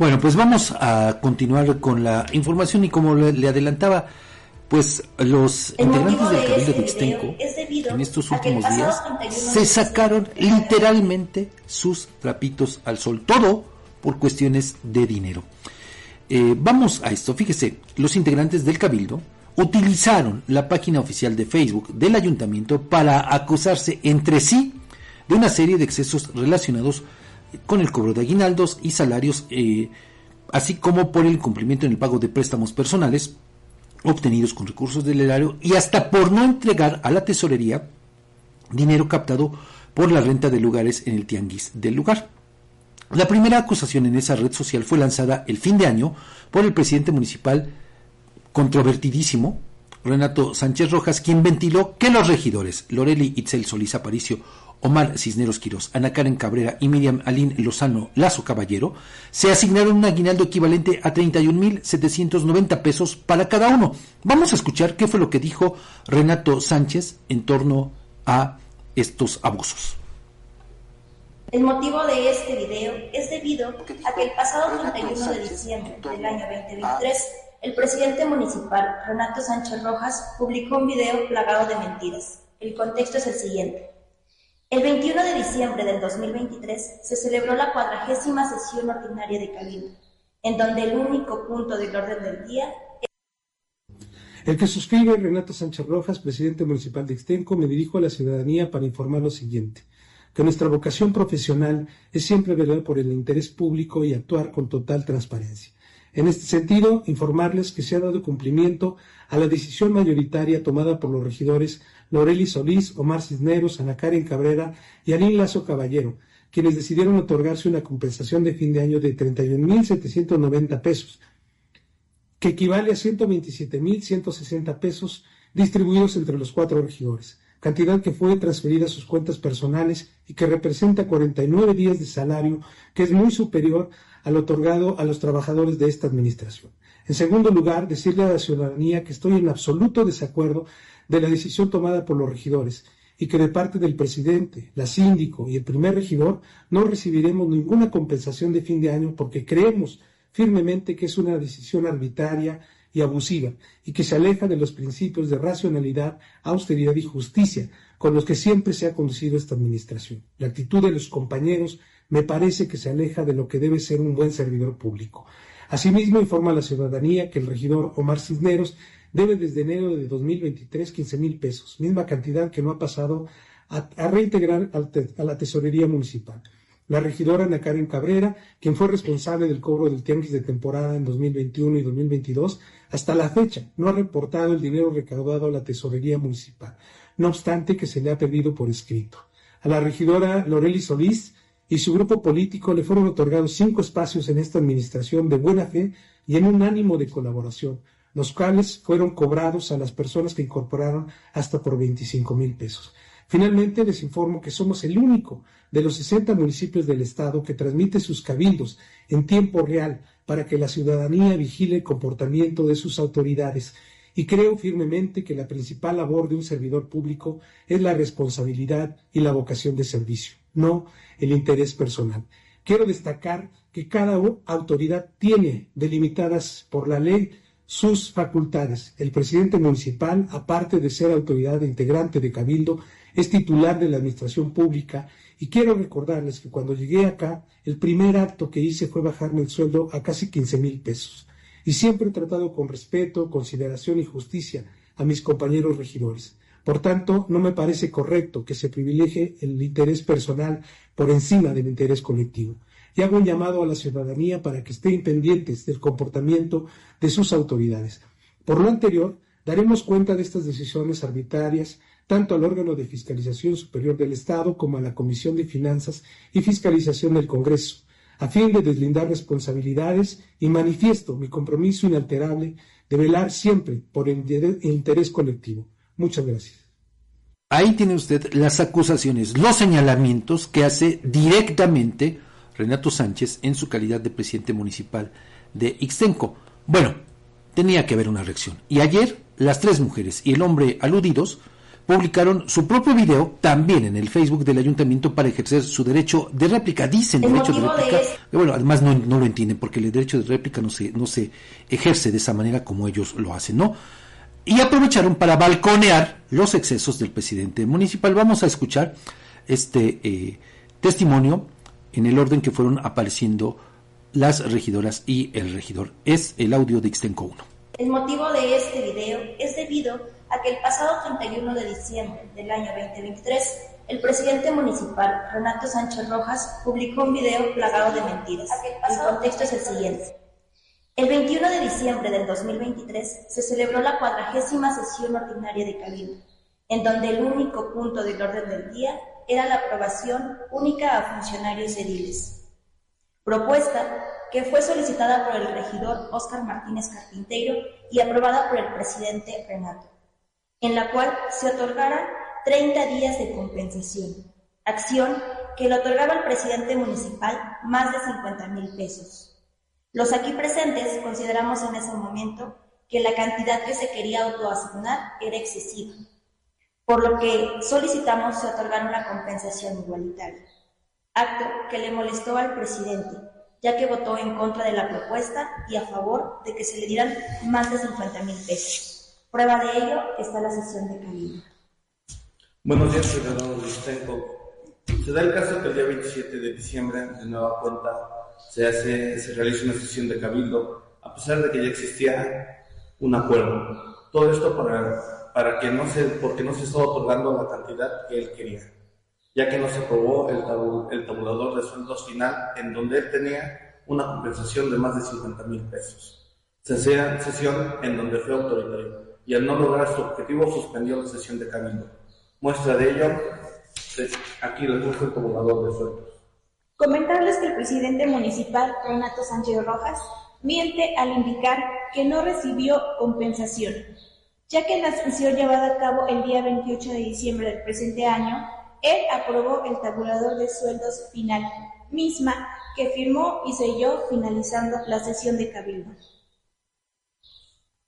Bueno, pues vamos a continuar con la información y como le, adelantaba, pues los integrantes del Cabildo de Extenco en estos últimos días se sacaron literalmente sus trapitos al sol, todo por cuestiones de dinero. Eh, vamos a esto, fíjese, los integrantes del Cabildo utilizaron la página oficial de Facebook del ayuntamiento para acusarse entre sí de una serie de excesos relacionados con el cobro de aguinaldos y salarios, eh, así como por el incumplimiento en el pago de préstamos personales obtenidos con recursos del erario y hasta por no entregar a la tesorería dinero captado por la renta de lugares en el tianguis del lugar. La primera acusación en esa red social fue lanzada el fin de año por el presidente municipal controvertidísimo, Renato Sánchez Rojas, quien ventiló que los regidores Loreli Itzel Solís Aparicio, Omar Cisneros Quirós, Ana Karen Cabrera y Miriam Alín Lozano Lazo Caballero se asignaron un aguinaldo equivalente a 31.790 pesos para cada uno. Vamos a escuchar qué fue lo que dijo Renato Sánchez en torno a estos abusos. El motivo de este video es debido a que el pasado 31 de diciembre del año 2023, el presidente municipal, Renato Sánchez Rojas, publicó un video plagado de mentiras. El contexto es el siguiente. El 21 de diciembre del 2023 se celebró la cuadragésima sesión ordinaria de Cabildo, en donde el único punto del orden del día el que suscribe Renato Sánchez Rojas, presidente municipal de Extenco, me dirijo a la ciudadanía para informar lo siguiente que nuestra vocación profesional es siempre velar por el interés público y actuar con total transparencia. En este sentido, informarles que se ha dado cumplimiento a la decisión mayoritaria tomada por los regidores Loreli Solís, Omar Cisneros, Ana Karen Cabrera y Anín Lazo Caballero, quienes decidieron otorgarse una compensación de fin de año de 31.790 pesos, que equivale a 127.160 pesos distribuidos entre los cuatro regidores cantidad que fue transferida a sus cuentas personales y que representa 49 días de salario, que es muy superior al otorgado a los trabajadores de esta administración. En segundo lugar, decirle a la ciudadanía que estoy en absoluto desacuerdo de la decisión tomada por los regidores y que de parte del presidente, la síndico y el primer regidor no recibiremos ninguna compensación de fin de año porque creemos firmemente que es una decisión arbitraria y abusiva y que se aleja de los principios de racionalidad, austeridad y justicia con los que siempre se ha conducido esta administración. La actitud de los compañeros me parece que se aleja de lo que debe ser un buen servidor público. Asimismo, informa a la ciudadanía que el regidor Omar Cisneros debe desde enero de 2023 15 mil pesos, misma cantidad que no ha pasado a, reintegrar a la tesorería municipal la regidora Ana Karen Cabrera, quien fue responsable del cobro del tianguis de temporada en 2021 y 2022, hasta la fecha no ha reportado el dinero recaudado a la tesorería municipal, no obstante que se le ha pedido por escrito. A la regidora Loreli Solís y su grupo político le fueron otorgados cinco espacios en esta administración de buena fe y en un ánimo de colaboración, los cuales fueron cobrados a las personas que incorporaron hasta por 25 mil pesos. Finalmente, les informo que somos el único de los 60 municipios del Estado que transmite sus cabildos en tiempo real para que la ciudadanía vigile el comportamiento de sus autoridades y creo firmemente que la principal labor de un servidor público es la responsabilidad y la vocación de servicio, no el interés personal. Quiero destacar que cada autoridad tiene delimitadas por la ley sus facultades. El presidente municipal, aparte de ser autoridad integrante de Cabildo, es titular de la Administración Pública y quiero recordarles que cuando llegué acá, el primer acto que hice fue bajarme el sueldo a casi 15 mil pesos. Y siempre he tratado con respeto, consideración y justicia a mis compañeros regidores. Por tanto, no me parece correcto que se privilegie el interés personal por encima del interés colectivo. Y hago un llamado a la ciudadanía para que estén pendientes del comportamiento de sus autoridades. Por lo anterior, daremos cuenta de estas decisiones arbitrarias tanto al órgano de fiscalización superior del Estado como a la Comisión de Finanzas y Fiscalización del Congreso, a fin de deslindar responsabilidades y manifiesto mi compromiso inalterable de velar siempre por el interés colectivo. Muchas gracias. Ahí tiene usted las acusaciones, los señalamientos que hace directamente Renato Sánchez en su calidad de presidente municipal de Ixtenco. Bueno, tenía que haber una reacción. Y ayer las tres mujeres y el hombre aludidos publicaron su propio video también en el Facebook del ayuntamiento para ejercer su derecho de réplica. Dicen derecho de réplica. bueno, además no, no, lo entienden porque el derecho de réplica no se, no se ejerce de esa manera como ellos lo hacen, ¿no? Y aprovecharon para balconear los excesos del presidente municipal. Vamos a escuchar este eh, testimonio en el orden que fueron apareciendo las regidoras y el regidor. Es el audio de Ixtenco 1. El motivo de este video es debido a que el pasado 31 de diciembre del año 2023, el presidente municipal, Renato Sánchez Rojas, publicó un video plagado de mentiras. El contexto es el siguiente. El 21 de diciembre del 2023 se celebró la cuadragésima sesión ordinaria de Cabildo, en donde el único punto del orden del día era la aprobación única a funcionarios ediles. Propuesta que fue solicitada por el regidor Óscar Martínez Carpinteiro y aprobada por el presidente Renato, en la cual se otorgaran 30 días de compensación, acción que le otorgaba al presidente municipal más de 50 mil pesos. Los aquí presentes consideramos en ese momento que la cantidad que se quería autoasignar era excesiva, por lo que solicitamos se otorgar una compensación igualitaria, acto que le molestó al presidente, ya que votó en contra de la propuesta y a favor de que se le dieran más de 50 mil pesos. Prueba de ello está la sesión de Camino. Buenos días, ciudadanos de Se da el caso que el día 27 de diciembre, de nueva cuenta, se, hace, se realiza una sesión de cabildo, a pesar de que ya existía un acuerdo. Todo esto para, para que no se, porque no se estaba otorgando la cantidad que él quería, ya que no se aprobó el, el tabulador de sueldos final, en donde él tenía una compensación de más de 50 mil pesos. Sesión en donde fue autoritario y al no lograr su objetivo suspendió la sesión de cabildo. Muestra de ello, aquí les muestro el tabulador de sueldos. Comentarles que el presidente municipal, Renato Sánchez Rojas, miente al indicar que no recibió compensación, ya que en la sesión llevada a cabo el día 28 de diciembre del presente año, él aprobó el tabulador de sueldos final, misma que firmó y selló finalizando la sesión de cabildo,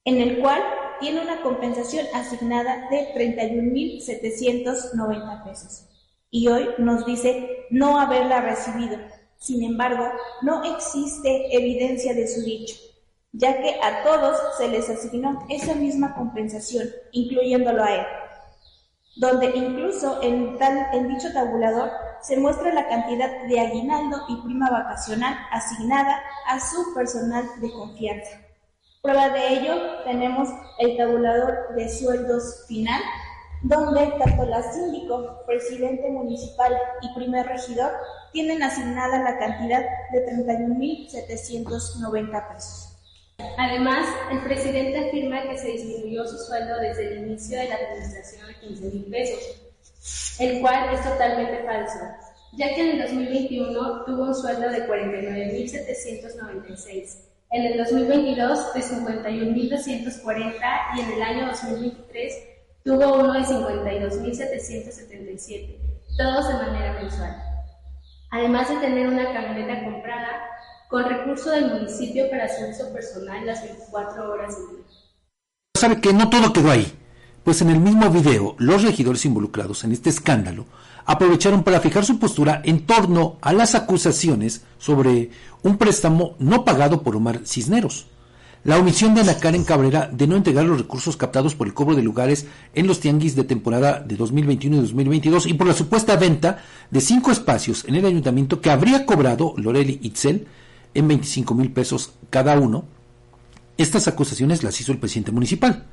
en el cual tiene una compensación asignada de 31.790 pesos y hoy nos dice no haberla recibido. Sin embargo, no existe evidencia de su dicho, ya que a todos se les asignó esa misma compensación, incluyéndolo a él, donde incluso en, tal, en dicho tabulador se muestra la cantidad de aguinaldo y prima vacacional asignada a su personal de confianza. Prueba de ello tenemos el tabulador de sueldos final, donde tanto la síndico, presidente municipal y primer regidor tienen asignada la cantidad de 31.790 pesos. Además, el presidente afirma que se disminuyó su sueldo desde el inicio de la administración a 15 mil pesos, el cual es totalmente falso, ya que en el 2021 tuvo un sueldo de 49.796, en el 2022 de 51.240 y en el año 2023 Tuvo uno de 52.777, todos de manera mensual. Además de tener una camioneta comprada con recurso del municipio para su uso personal las 24 horas del día. Sabe que no todo quedó ahí, pues en el mismo video los regidores involucrados en este escándalo aprovecharon para fijar su postura en torno a las acusaciones sobre un préstamo no pagado por Omar Cisneros la omisión de Ana Karen Cabrera de no entregar los recursos captados por el cobro de lugares en los tianguis de temporada de 2021 y 2022 y por la supuesta venta de cinco espacios en el ayuntamiento que habría cobrado Loreli Itzel en 25 mil pesos cada uno. Estas acusaciones las hizo el presidente municipal.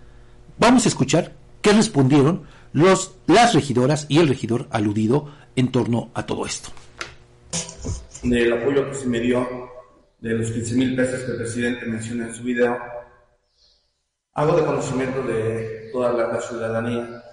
Vamos a escuchar qué respondieron los, las regidoras y el regidor aludido en torno a todo esto. Del apoyo que se me dio de los 15 mil pesos que el presidente menciona en su video, hago de conocimiento de toda la, ciudadanía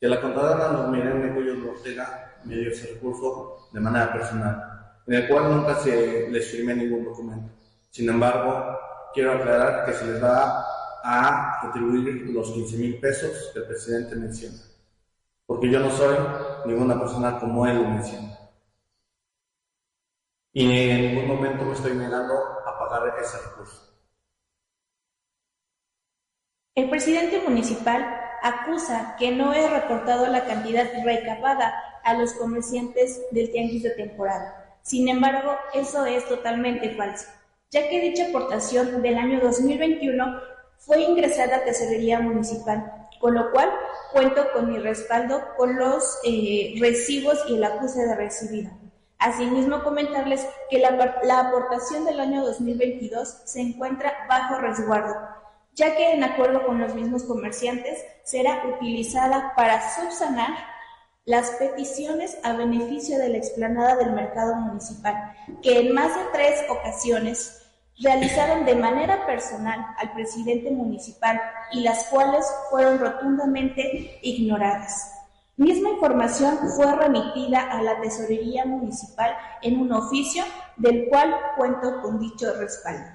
que la contadora Normirene Cuello Ortega me dio ese recurso de manera personal, en el cual nunca se les firmé ningún documento. Sin embargo, quiero aclarar que se les va a retribuir los 15 mil pesos que el presidente menciona, porque yo no soy ninguna persona como él lo menciona. Y en ningún momento me estoy negando a pagar ese recurso. El presidente municipal acusa que no he reportado la cantidad recabada a los comerciantes del tianguis de temporada. Sin embargo, eso es totalmente falso, ya que dicha aportación del año 2021 fue ingresada a Tesorería Municipal, con lo cual cuento con mi respaldo con los eh, recibos y el acuse de recibido. Asimismo, comentarles que la, la aportación del año 2022 se encuentra bajo resguardo, ya que en acuerdo con los mismos comerciantes será utilizada para subsanar las peticiones a beneficio de la explanada del mercado municipal, que en más de tres ocasiones realizaron de manera personal al presidente municipal y las cuales fueron rotundamente ignoradas. Misma información fue remitida a la Tesorería Municipal en un oficio del cual cuento con dicho respaldo.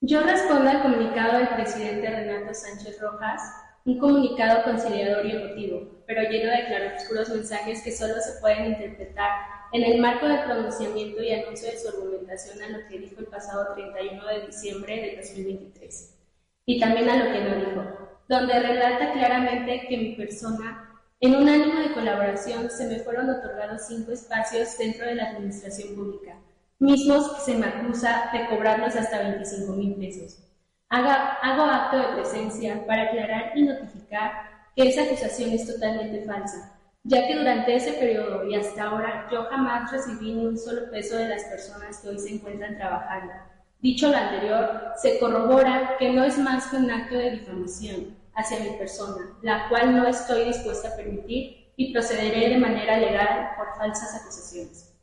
Yo respondo al comunicado del presidente Renato Sánchez Rojas, un comunicado conciliador y emotivo, pero lleno de claroscuros mensajes que solo se pueden interpretar en el marco del pronunciamiento y anuncio de su argumentación a lo que dijo el pasado 31 de diciembre de 2023, y también a lo que no dijo, donde relata claramente que mi persona, en un ánimo de colaboración, se me fueron otorgados cinco espacios dentro de la administración pública, mismos que se me acusa de cobrarlos hasta 25 mil pesos. Hago acto de presencia para aclarar y notificar que esa acusación es totalmente falsa, ya que durante ese periodo y hasta ahora yo jamás recibí ni un solo peso de las personas que hoy se encuentran trabajando. Dicho lo anterior, se corrobora que no es más que un acto de difamación hacia mi persona, la cual no estoy dispuesta a permitir y procederé de manera legal por falsas acusaciones.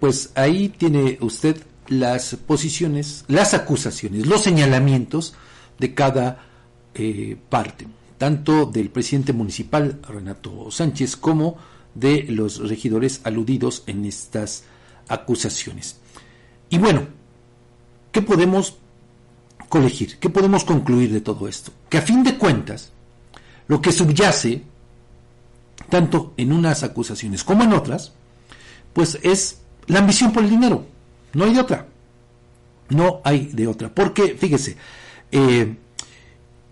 Pues ahí tiene usted las posiciones, las acusaciones, los señalamientos de cada eh, parte, tanto del presidente municipal Renato Sánchez como de los regidores aludidos en estas acusaciones. Y bueno, ¿qué podemos colegir? ¿Qué podemos concluir de todo esto? Que a fin de cuentas, lo que subyace, tanto en unas acusaciones como en otras, pues es la ambición por el dinero. No hay de otra. No hay de otra. Porque, fíjese, eh,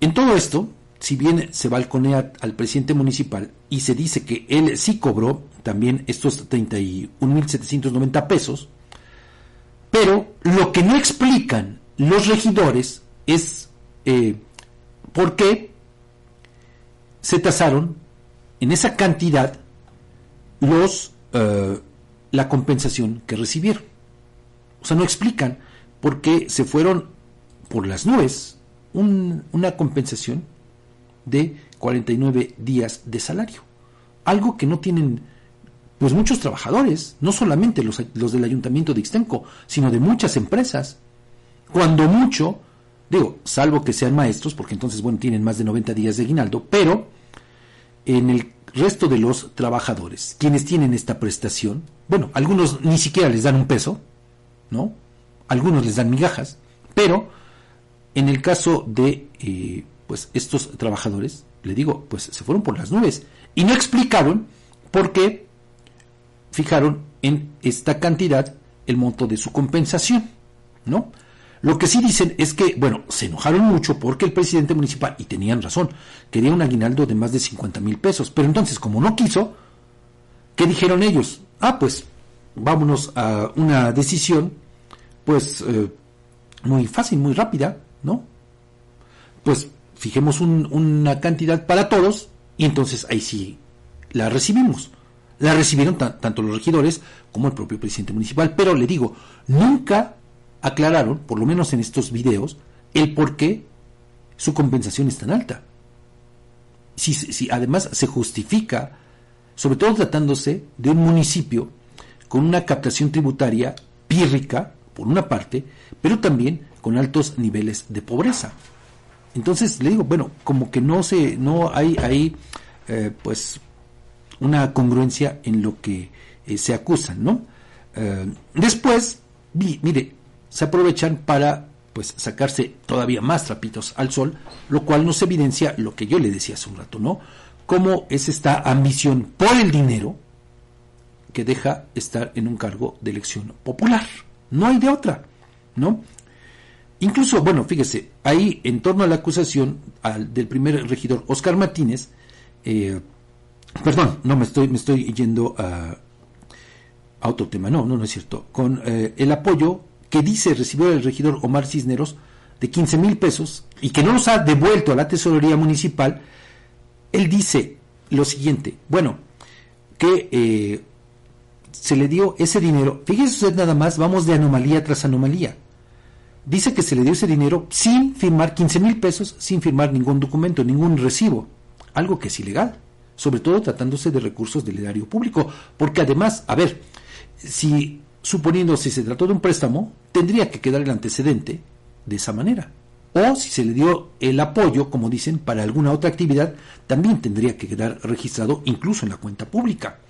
en todo esto, si bien se balconea al presidente municipal y se dice que él sí cobró también estos 31.790 pesos, pero lo que no explican los regidores es eh, por qué se tasaron en esa cantidad los eh, la compensación que recibieron. O sea, no explican por qué se fueron por las nubes una compensación de 49 días de salario. Algo que no tienen pues muchos trabajadores, no solamente los, los del ayuntamiento de Ixtenco, sino de muchas empresas. Cuando mucho, digo, salvo que sean maestros, porque entonces, bueno, tienen más de 90 días de aguinaldo, pero en el resto de los trabajadores, quienes tienen esta prestación, bueno, algunos ni siquiera les dan un peso, ¿no? Algunos les dan migajas, pero en el caso de eh, pues estos trabajadores, le digo, pues se fueron por las nubes y no explicaron por qué fijaron en esta cantidad el monto de su compensación, ¿no? Lo que sí dicen es que, bueno, se enojaron mucho porque el presidente municipal, y tenían razón, quería un aguinaldo de más de 50 mil pesos, pero entonces, como no quiso, ¿qué dijeron ellos? Ah, pues vámonos a una decisión, pues eh, muy fácil, muy rápida, ¿no? Pues fijemos una cantidad para todos y entonces ahí sí la recibimos. La recibieron tanto los regidores como el propio presidente municipal, pero le digo, nunca aclararon, por lo menos en estos videos, el por qué su compensación es tan alta. Si, si además se justifica, sobre todo tratándose de un municipio con una captación tributaria pírrica, por una parte, pero también con altos niveles de pobreza. Entonces le digo, bueno, como que no se, no hay eh, pues, una congruencia en lo que eh, se acusan, ¿no? Eh, después, mire, se aprovechan para pues sacarse todavía más trapitos al sol, lo cual nos evidencia lo que yo le decía hace un rato, ¿no? Cómo es esta ambición por el dinero que deja estar en un cargo de elección popular, No hay de otra, ¿no? Incluso, bueno, fíjese, ahí en torno a la acusación al, del primer regidor Oscar Martínez, eh, perdón, no me estoy, me estoy yendo a, otro tema, no, no, no es cierto, con eh, el apoyo que dice recibió el regidor Omar Cisneros de 15 mil pesos y que no los ha devuelto a la tesorería municipal, él dice lo siguiente, bueno, que eh, se le dio ese dinero, fíjese usted nada más, vamos de anomalía tras anomalía. Dice que se le dio ese dinero sin firmar 15 mil pesos, sin firmar ningún documento, ningún recibo, algo que es ilegal, sobre todo tratándose de recursos del erario público, porque además, a ver, si suponiendo si se trató de un préstamo, tendría que quedar el antecedente de esa manera. O si se le dio el apoyo, como dicen, para alguna otra actividad, también tendría que quedar registrado incluso en la cuenta pública.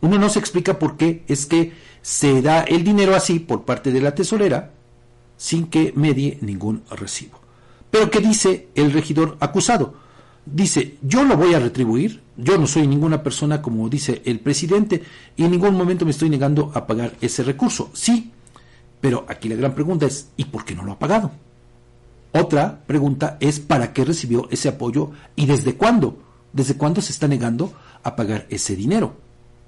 Uno no se explica por qué es que se da el dinero así por parte de la tesorera, sin que medie ningún recibo. Pero ¿qué dice el regidor acusado? Dice, yo lo voy a retribuir, yo no soy ninguna persona como dice el presidente y en ningún momento me estoy negando a pagar ese recurso. Sí, pero aquí la gran pregunta es, ¿y por qué no lo ha pagado? Otra pregunta es, ¿para qué recibió ese apoyo y desde cuándo? ¿Desde cuándo se está negando a pagar ese dinero?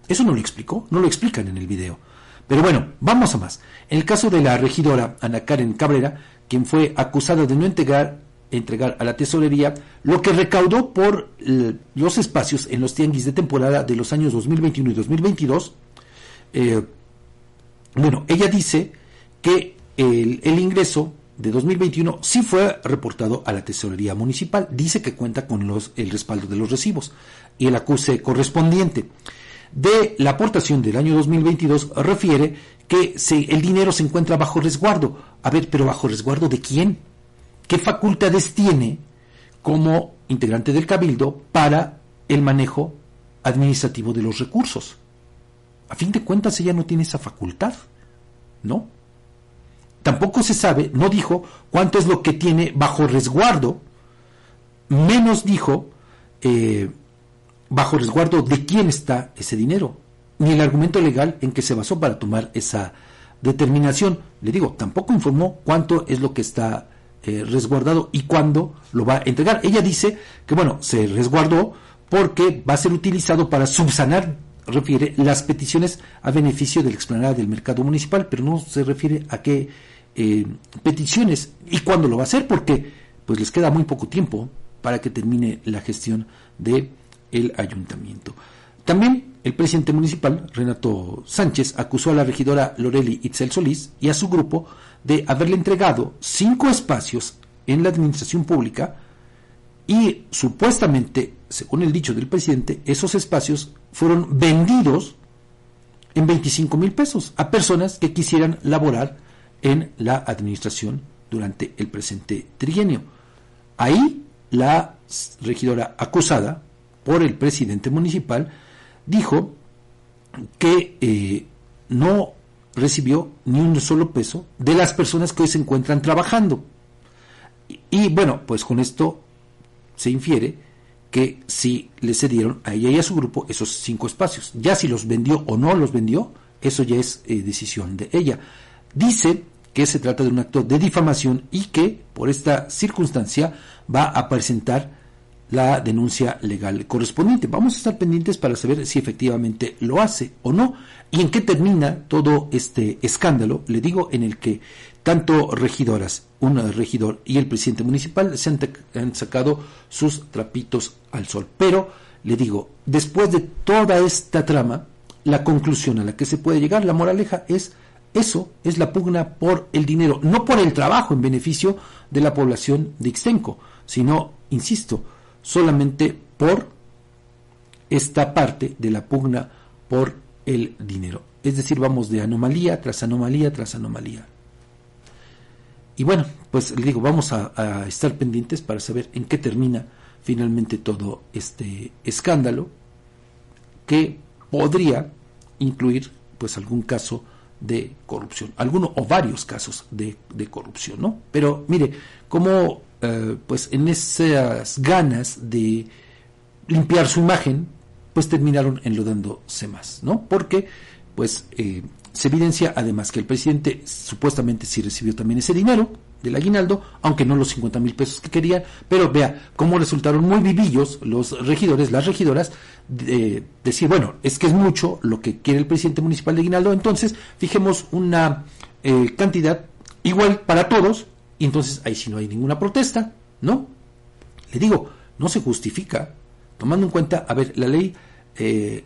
Eso no lo explicó, no lo explican en el video. Pero bueno, vamos a más. En el caso de la regidora Ana Karen Cabrera, quien fue acusada de no entregar, entregar a la tesorería lo que recaudó por los espacios en los tianguis de temporada de los años 2021 y 2022, eh, bueno, ella dice que el, ingreso de 2021 sí fue reportado a la tesorería municipal. Dice que cuenta con los, el respaldo de los recibos y el acuse correspondiente de la aportación del año 2022 refiere que el dinero se encuentra bajo resguardo. A ver, pero bajo resguardo de quién? ¿Qué facultades tiene como integrante del cabildo para el manejo administrativo de los recursos? A fin de cuentas ella no tiene esa facultad, ¿no? Tampoco se sabe, no dijo cuánto es lo que tiene bajo resguardo, menos dijo eh, bajo resguardo de quién está ese dinero, ni el argumento legal en que se basó para tomar esa determinación. Le digo, tampoco informó cuánto es lo que está eh, resguardado y cuándo lo va a entregar. Ella dice que, bueno, se resguardó porque va a ser utilizado para subsanar, refiere, las peticiones a beneficio de la explanada del mercado municipal, pero no se refiere a qué eh, peticiones y cuándo lo va a hacer, porque pues les queda muy poco tiempo para que termine la gestión de el ayuntamiento. También el presidente municipal, Renato Sánchez, acusó a la regidora Loreli Itzel Solís y a su grupo de haberle entregado cinco espacios en la administración pública y supuestamente, según el dicho del presidente, esos espacios fueron vendidos en 25 mil pesos a personas que quisieran laborar en la administración durante el presente trienio. Ahí la regidora acusada por el presidente municipal, dijo que eh, no recibió ni un solo peso de las personas que hoy se encuentran trabajando. Y, bueno, pues con esto se infiere que si le cedieron a ella y a su grupo esos cinco espacios. Ya si los vendió o no los vendió, eso ya es eh, decisión de ella. Dice que se trata de un acto de difamación y que por esta circunstancia va a presentar la denuncia legal correspondiente. Vamos a estar pendientes para saber si efectivamente lo hace o no y en qué termina todo este escándalo, le digo, en el que tanto regidoras, un regidor y el presidente municipal se han, sacado sus trapitos al sol. Pero, le digo, después de toda esta trama, la conclusión a la que se puede llegar, la moraleja es eso es la pugna por el dinero, no por el trabajo en beneficio de la población de Ixtenco, sino, insisto, solamente por esta parte de la pugna por el dinero. Es decir, vamos de anomalía tras anomalía tras anomalía. Y bueno, pues le digo, vamos a, estar pendientes para saber en qué termina finalmente todo este escándalo que podría incluir pues algún caso de corrupción, alguno o varios casos de, de corrupción, ¿no? Pero mire, como eh, pues en esas ganas de limpiar su imagen, pues terminaron enlodándose más, ¿no? Porque pues eh, se evidencia además que el presidente supuestamente sí recibió también ese dinero del aguinaldo, aunque no los 50 mil pesos que querían, pero vea cómo resultaron muy vivillos los regidores, las regidoras, de decir, bueno, es que es mucho lo que quiere el presidente municipal de aguinaldo, entonces fijemos una eh, cantidad igual para todos, y entonces ahí sí no hay ninguna protesta, ¿no? Le digo, no se justifica, tomando en cuenta, a ver, la ley eh,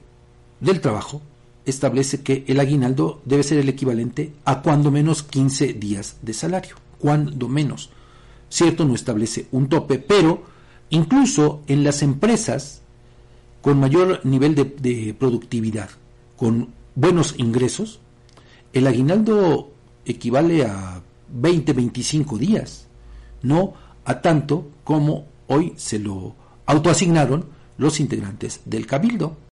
del trabajo establece que el aguinaldo debe ser el equivalente a cuando menos 15 días de salario cuando menos. Cierto, no establece un tope, pero incluso en las empresas con mayor nivel de, productividad, con buenos ingresos, el aguinaldo equivale a 20, 25 días, no a tanto como hoy se lo autoasignaron los integrantes del cabildo.